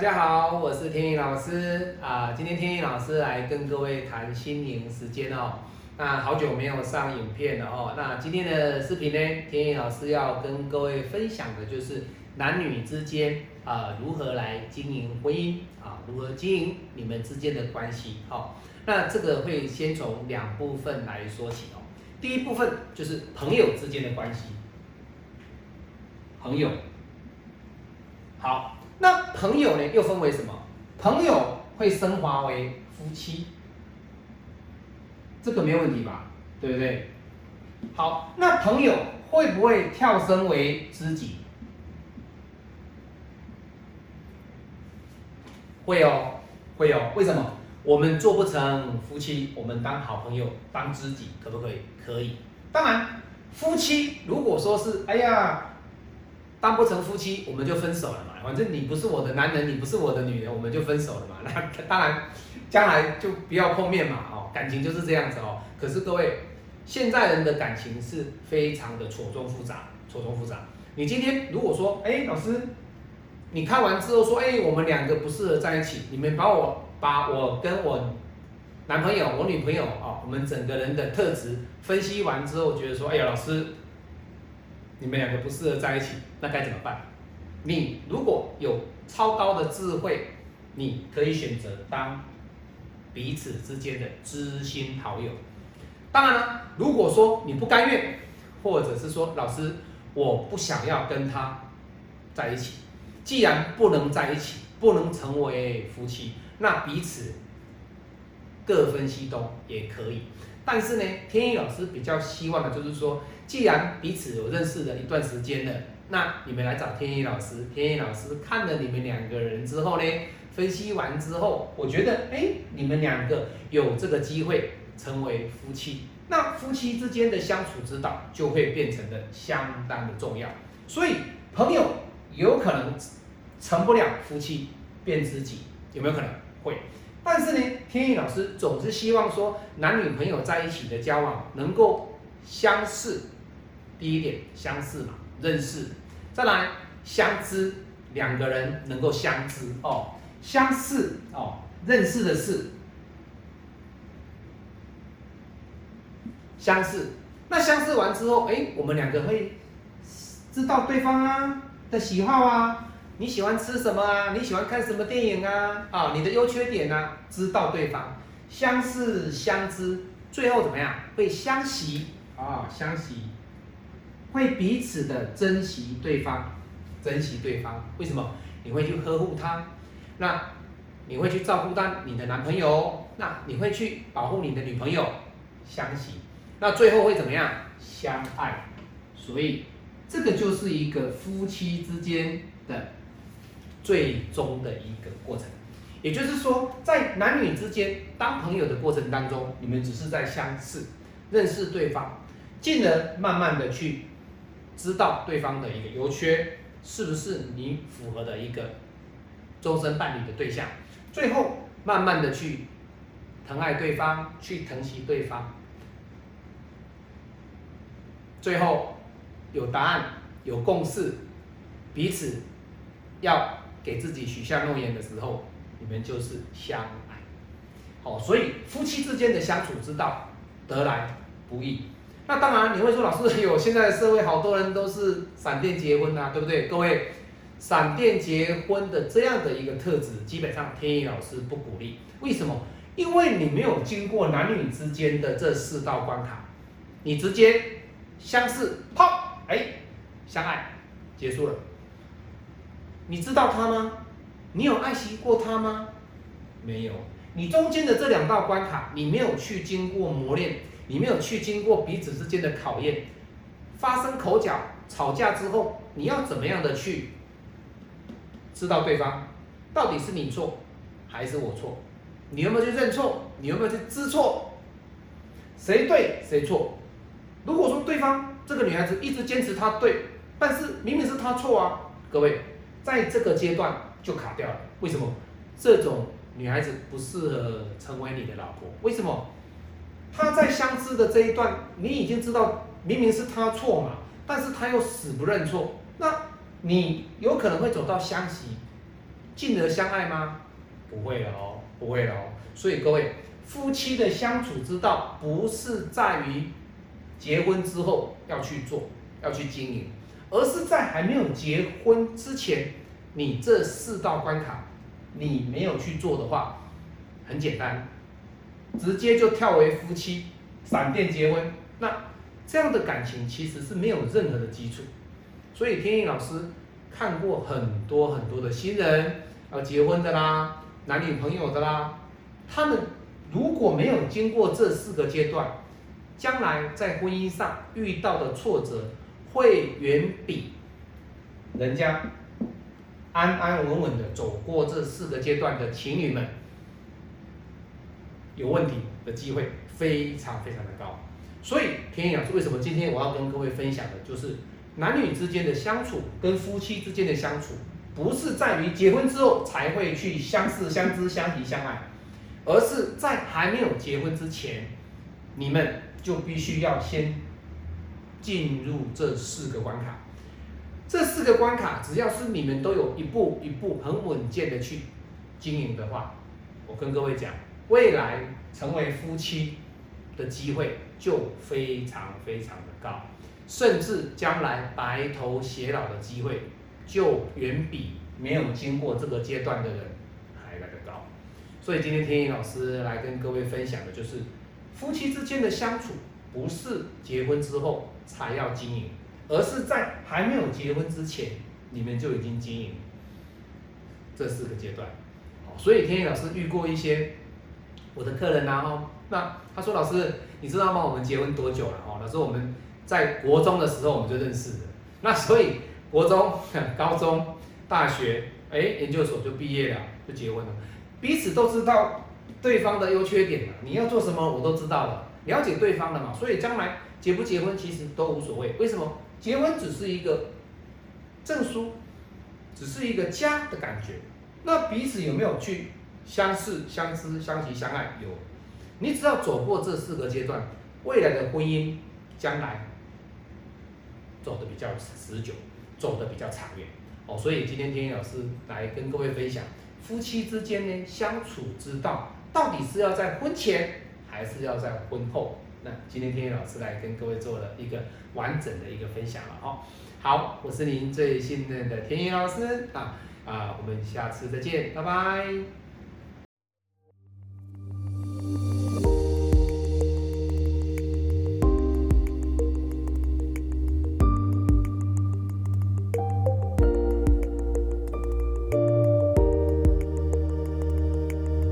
大家好，我是天意老师啊。今天天意老师来跟各位谈心灵时间哦。那好久没有上影片了哦。那今天的视频呢，天意老师要跟各位分享的就是男女之间啊如何来经营婚姻啊，如何经营你们之间的关系。好，那这个会先从两部分来说起哦。第一部分就是朋友之间的关系，朋友。好。朋友呢，又分为什么？朋友会升华为夫妻，这个没问题吧？对不对？好，那朋友会不会跳升为知己？会哦，会哦。为什么？我们做不成夫妻，我们当好朋友，当知己，可不可以？可以。当然，夫妻如果说是，哎呀。当不成夫妻，我们就分手了嘛。反正你不是我的男人，你不是我的女人，我们就分手了嘛。那当然，将来就不要碰面嘛。哦，感情就是这样子哦。可是各位，现在人的感情是非常的错综复杂，错综复杂。你今天如果说，哎，老师，你看完之后说，哎，我们两个不适合在一起，你们把我把我跟我男朋友、我女朋友啊，我们整个人的特质分析完之后，觉得说，哎呀，老师。你们两个不适合在一起，那该怎么办？你如果有超高的智慧，你可以选择当彼此之间的知心好友。当然了，如果说你不甘愿，或者是说老师我不想要跟他在一起，既然不能在一起，不能成为夫妻，那彼此各分西东也可以。但是呢，天意老师比较希望的就是说。既然彼此有认识了一段时间了，那你们来找天意老师，天意老师看了你们两个人之后呢，分析完之后，我觉得，哎，你们两个有这个机会成为夫妻，那夫妻之间的相处之道就会变成的相当的重要。所以朋友有可能成不了夫妻，变知己，有没有可能？会。但是呢，天意老师总是希望说，男女朋友在一起的交往能够相似。第一点相似嘛，认识，再来相知，两个人能够相知哦，相似哦，认识的是相似，那相似完之后，哎，我们两个会知道对方啊的喜好啊，你喜欢吃什么啊？你喜欢看什么电影啊？啊，你的优缺点啊，知道对方，相视相知，最后怎么样？会相惜啊，相惜。会彼此的珍惜对方，珍惜对方，为什么？你会去呵护他，那你会去照顾到你的男朋友，那你会去保护你的女朋友，相惜，那最后会怎么样？相爱。所以这个就是一个夫妻之间的最终的一个过程。也就是说，在男女之间当朋友的过程当中，你们只是在相识、认识对方，进而慢慢的去。知道对方的一个优缺，是不是你符合的一个终身伴侣的对象？最后慢慢的去疼爱对方，去疼惜对方，最后有答案，有共识，彼此要给自己许下诺言的时候，你们就是相爱。好，所以夫妻之间的相处之道，得来不易。那当然，你会说老师有现在的社会好多人都是闪电结婚呐，对不对？各位，闪电结婚的这样的一个特质，基本上天意老师不鼓励。为什么？因为你没有经过男女之间的这四道关卡，你直接相识，啪，哎，相爱，结束了。你知道他吗？你有爱惜过他吗？没有。你中间的这两道关卡，你没有去经过磨练。你没有去经过彼此之间的考验，发生口角、吵架之后，你要怎么样的去知道对方到底是你错还是我错？你有没有去认错？你有没有去知错？谁对谁错？如果说对方这个女孩子一直坚持她对，但是明明是她错啊，各位在这个阶段就卡掉了。为什么？这种女孩子不适合成为你的老婆？为什么？她在相知的这一段，你已经知道明明是她错嘛，但是她又死不认错，那你有可能会走到相惜，进而相爱吗？不会哦，不会哦。所以各位，夫妻的相处之道不是在于结婚之后要去做、要去经营，而是在还没有结婚之前，你这四道关卡你没有去做的话，很简单，直接就跳为夫妻，闪电结婚。那这样的感情其实是没有任何的基础。所以天意老师看过很多很多的新人要结婚的啦，男女朋友的啦，他们如果没有经过这四个阶段，将来在婚姻上遇到的挫折会远比人家安安稳稳的走过这四个阶段的情侣们有问题的机会非常非常的高。所以天意老师为什么今天我要跟各位分享的就是。男女之间的相处跟夫妻之间的相处，不是在于结婚之后才会去相识、相知、相提、相爱，而是在还没有结婚之前，你们就必须要先进入这四个关卡。这四个关卡，只要是你们都有一步一步很稳健的去经营的话，我跟各位讲，未来成为夫妻的机会就非常非常的高。甚至将来白头偕老的机会，就远比没有经过这个阶段的人还来得高。所以今天天意老师来跟各位分享的就是，夫妻之间的相处不是结婚之后才要经营，而是在还没有结婚之前，你们就已经经营这四个阶段。所以天意老师遇过一些我的客人呐，哈，那他说老师，你知道吗？我们结婚多久了？哦，老师我们。在国中的时候我们就认识的，那所以国中、高中、大学，哎，研究所就毕业了，就结婚了，彼此都知道对方的优缺点了。你要做什么，我都知道了，了解对方了嘛，所以将来结不结婚其实都无所谓。为什么？结婚只是一个证书，只是一个家的感觉。那彼此有没有去相视、相知、相惜、相爱？有。你只要走过这四个阶段，未来的婚姻将来。走的比较持久，走的比较长远哦，所以今天天一老师来跟各位分享，夫妻之间呢相处之道，到底是要在婚前还是要在婚后？那今天天野老师来跟各位做了一个完整的一个分享了哦。好，我是您最信任的天野老师啊啊，我们下次再见，拜拜。